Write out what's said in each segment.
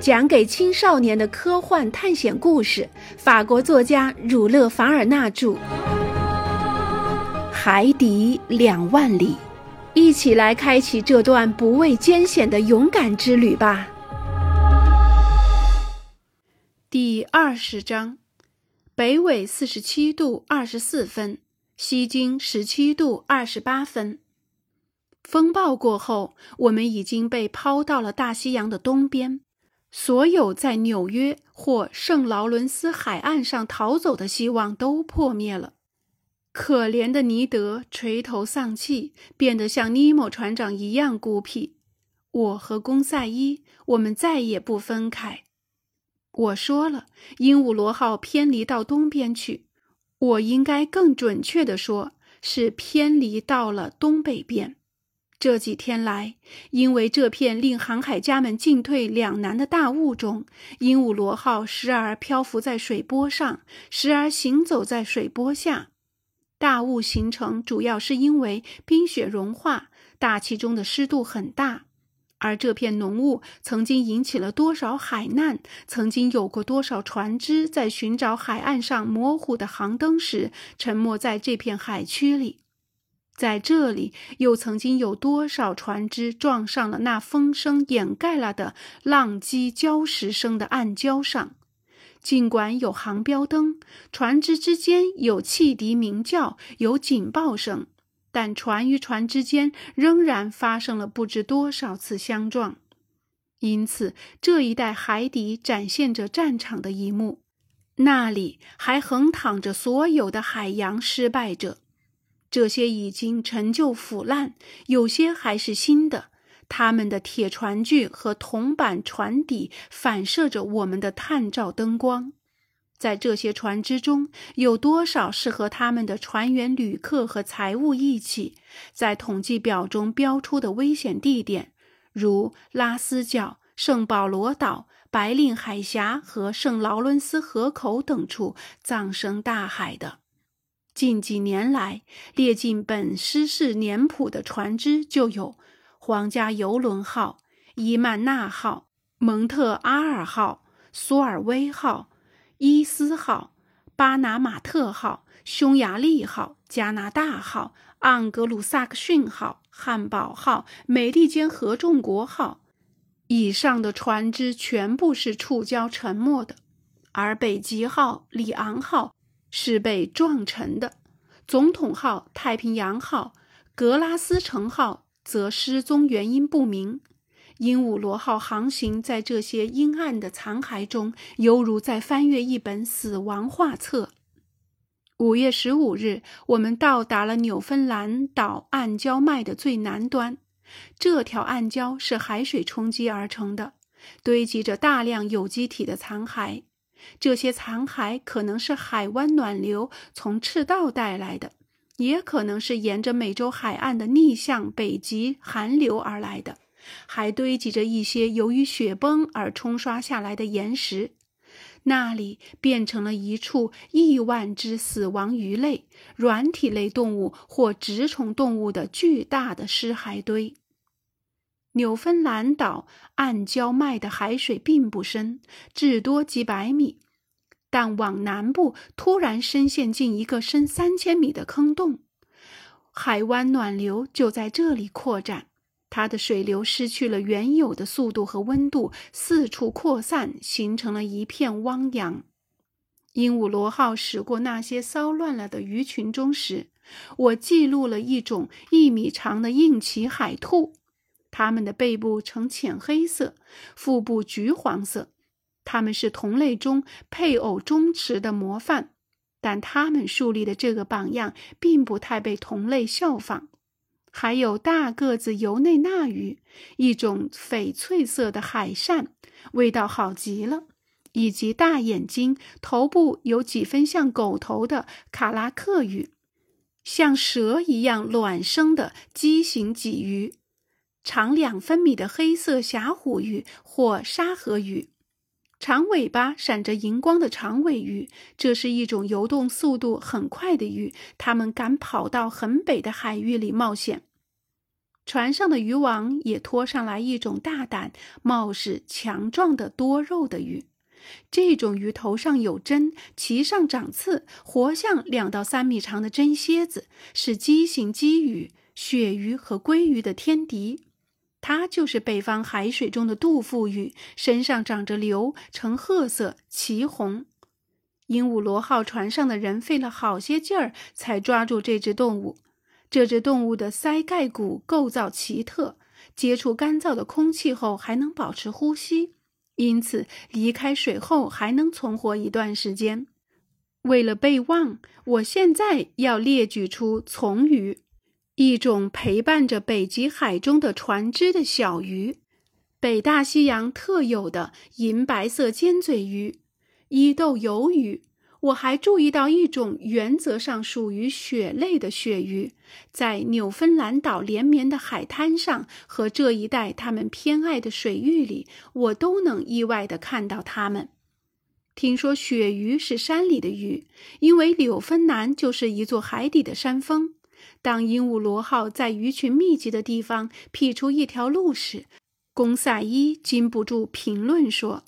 讲给青少年的科幻探险故事，法国作家儒勒·凡尔纳著，《海底两万里》，一起来开启这段不畏艰险的勇敢之旅吧。第二十章：北纬四十七度二十四分，西经十七度二十八分。风暴过后，我们已经被抛到了大西洋的东边。所有在纽约或圣劳伦斯海岸上逃走的希望都破灭了。可怜的尼德垂头丧气，变得像尼莫船长一样孤僻。我和公赛伊，我们再也不分开。我说了，鹦鹉螺号偏离到东边去。我应该更准确地说，是偏离到了东北边。这几天来，因为这片令航海家们进退两难的大雾中，鹦鹉螺号时而漂浮在水波上，时而行走在水波下。大雾形成主要是因为冰雪融化，大气中的湿度很大。而这片浓雾曾经引起了多少海难？曾经有过多少船只在寻找海岸上模糊的航灯时，沉没在这片海区里？在这里，又曾经有多少船只撞上了那风声掩盖了的浪击礁石声的暗礁上？尽管有航标灯，船只之间有汽笛鸣叫，有警报声，但船与船之间仍然发生了不知多少次相撞。因此，这一带海底展现着战场的一幕，那里还横躺着所有的海洋失败者。这些已经陈旧腐烂，有些还是新的。他们的铁船具和铜板船底反射着我们的探照灯光。在这些船只中，有多少是和他们的船员、旅客和财物一起在统计表中标出的危险地点，如拉斯角、圣保罗岛、白令海峡和圣劳伦斯河口等处葬身大海的？近几年来，列进本失事年谱的船只就有“皇家游轮号”、“伊曼纳号”、“蒙特阿尔号”、“苏尔威号”、“伊斯号”、“巴拿马特号”、“匈牙利号”、“加拿大号”、“盎格鲁撒克逊号”、“汉堡号”、“美利坚合众国号”。以上的船只全部是触礁沉没的，而“北极号”、“里昂号”。是被撞沉的，总统号、太平洋号、格拉斯城号则失踪原因不明。鹦鹉螺号航行在这些阴暗的残骸中，犹如在翻阅一本死亡画册。五月十五日，我们到达了纽芬兰岛暗礁脉的最南端。这条暗礁是海水冲击而成的，堆积着大量有机体的残骸。这些残骸可能是海湾暖流从赤道带来的，也可能是沿着美洲海岸的逆向北极寒流而来的，还堆积着一些由于雪崩而冲刷下来的岩石。那里变成了一处亿万只死亡鱼类、软体类动物或植虫动物的巨大的尸骸堆。纽芬兰岛暗礁脉的海水并不深，至多几百米，但往南部突然深陷进一个深三千米的坑洞。海湾暖流就在这里扩展，它的水流失去了原有的速度和温度，四处扩散，形成了一片汪洋。鹦鹉螺号驶过那些骚乱了的鱼群中时，我记录了一种一米长的硬鳍海兔。它们的背部呈浅黑色，腹部橘黄色。它们是同类中配偶忠实的模范，但它们树立的这个榜样并不太被同类效仿。还有大个子尤内纳鱼，一种翡翠色的海扇，味道好极了；以及大眼睛、头部有几分像狗头的卡拉克鱼，像蛇一样卵生的畸形鲫鱼。长两分米的黑色峡虎鱼或沙河鱼，长尾巴闪着荧光的长尾鱼，这是一种游动速度很快的鱼，它们敢跑到很北的海域里冒险。船上的渔网也拖上来一种大胆、貌似强壮的多肉的鱼。这种鱼头上有针，鳍上长刺，活像两到三米长的针蝎子，是畸形鲫鱼、鳕鱼和鲑鱼的天敌。它就是北方海水中的杜甫鱼，身上长着瘤，呈褐色，鳍红。鹦鹉螺号船上的人费了好些劲儿才抓住这只动物。这只动物的鳃盖骨构造奇特，接触干燥的空气后还能保持呼吸，因此离开水后还能存活一段时间。为了备忘，我现在要列举出从鱼，一种陪伴着北极海中的船只的小鱼，北大西洋特有的银白色尖嘴鱼——伊豆鱿鱼。我还注意到一种原则上属于鳕类的鳕鱼，在纽芬兰岛连绵的海滩上和这一带他们偏爱的水域里，我都能意外地看到它们。听说鳕鱼是山里的鱼，因为纽芬兰就是一座海底的山峰。当鹦鹉螺号在鱼群密集的地方辟出一条路时，公赛伊禁不住评论说：“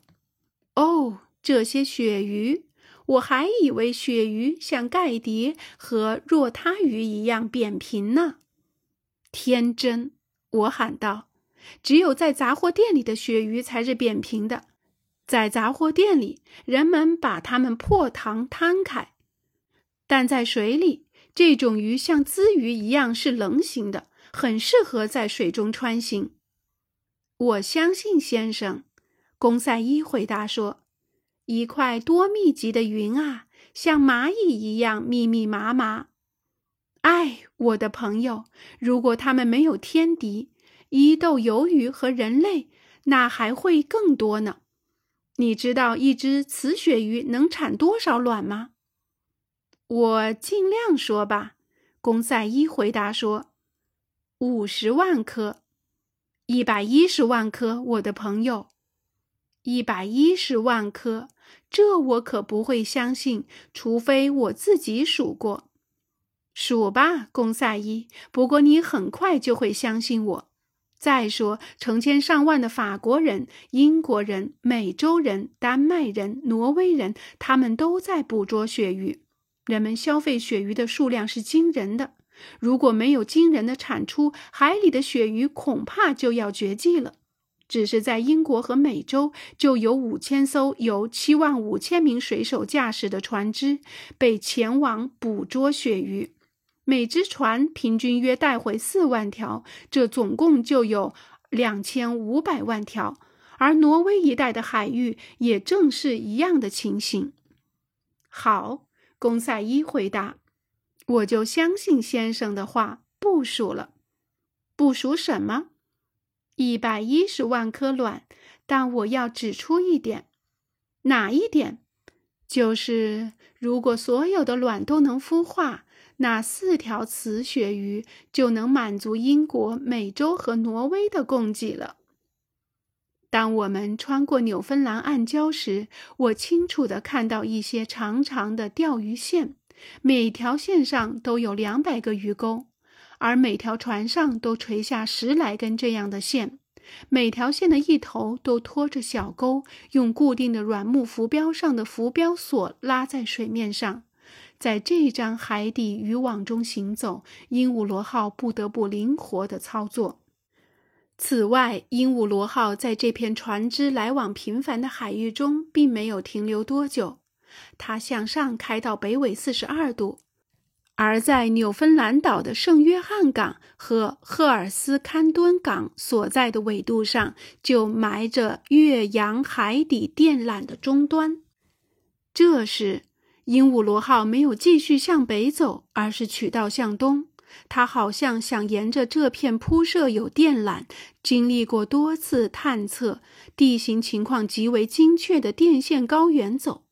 哦，这些鳕鱼。”我还以为鳕鱼像盖蝶和若他鱼一样扁平呢，天真！我喊道：“只有在杂货店里的鳕鱼才是扁平的，在杂货店里，人们把它们破膛摊开；但在水里，这种鱼像鲻鱼一样是棱形的，很适合在水中穿行。”我相信，先生，公赛伊回答说。一块多密集的云啊，像蚂蚁一样密密麻麻。哎，我的朋友，如果他们没有天敌，伊豆鱿鱼和人类，那还会更多呢。你知道一只雌鳕鱼能产多少卵吗？我尽量说吧。公赛伊回答说：“五十万颗，一百一十万颗，我的朋友。”一百一十万颗，这我可不会相信，除非我自己数过。数吧，公赛伊。不过你很快就会相信我。再说，成千上万的法国人、英国人、美洲人、丹麦人、挪威人，他们都在捕捉鳕鱼。人们消费鳕鱼的数量是惊人的。如果没有惊人的产出，海里的鳕鱼恐怕就要绝迹了。只是在英国和美洲，就有五千艘由七万五千名水手驾驶的船只被前往捕捉鳕鱼，每只船平均约带回四万条，这总共就有两千五百万条。而挪威一带的海域也正是一样的情形。好，公赛伊回答：“我就相信先生的话，部署了。部署什么？”一百一十万颗卵，但我要指出一点，哪一点？就是如果所有的卵都能孵化，那四条雌鳕鱼就能满足英国、美洲和挪威的供给了。当我们穿过纽芬兰暗礁时，我清楚地看到一些长长的钓鱼线，每条线上都有两百个鱼钩。而每条船上都垂下十来根这样的线，每条线的一头都拖着小钩，用固定的软木浮标上的浮标索拉在水面上。在这张海底渔网中行走，鹦鹉螺号不得不灵活地操作。此外，鹦鹉螺号在这片船只来往频繁的海域中并没有停留多久，它向上开到北纬四十二度。而在纽芬兰岛的圣约翰港和赫尔斯堪敦港所在的纬度上，就埋着越洋海底电缆的终端。这时，鹦鹉螺号没有继续向北走，而是取道向东。它好像想沿着这片铺设有电缆、经历过多次探测、地形情况极为精确的电线高原走。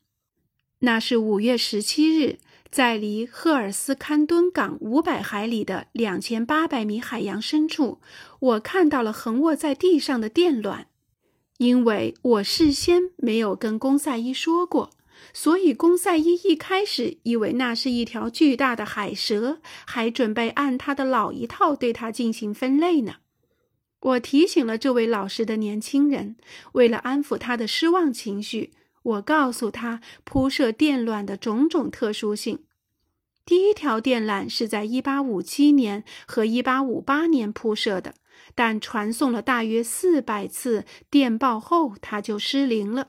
那是五月十七日。在离赫尔斯堪敦港五百海里的两千八百米海洋深处，我看到了横卧在地上的电卵。因为我事先没有跟公赛伊说过，所以公赛伊一开始以为那是一条巨大的海蛇，还准备按他的老一套对它进行分类呢。我提醒了这位老实的年轻人，为了安抚他的失望情绪，我告诉他铺设电缆的种种特殊性。第一条电缆是在1857年和1858年铺设的，但传送了大约400次电报后，它就失灵了。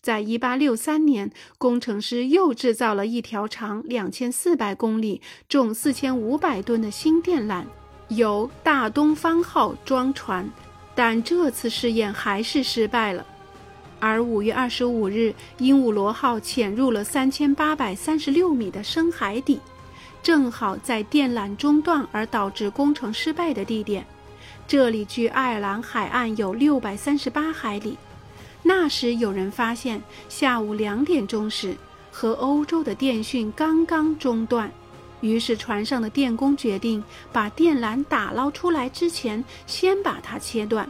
在1863年，工程师又制造了一条长2400公里、重4500吨的新电缆。由大东方号装船，但这次试验还是失败了。而五月二十五日，鹦鹉螺号潜入了三千八百三十六米的深海底，正好在电缆中断而导致工程失败的地点。这里距爱尔兰海岸有六百三十八海里。那时有人发现，下午两点钟时，和欧洲的电讯刚刚中断。于是，船上的电工决定把电缆打捞出来之前，先把它切断。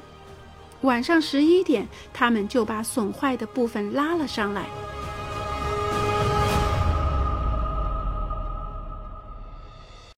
晚上十一点，他们就把损坏的部分拉了上来。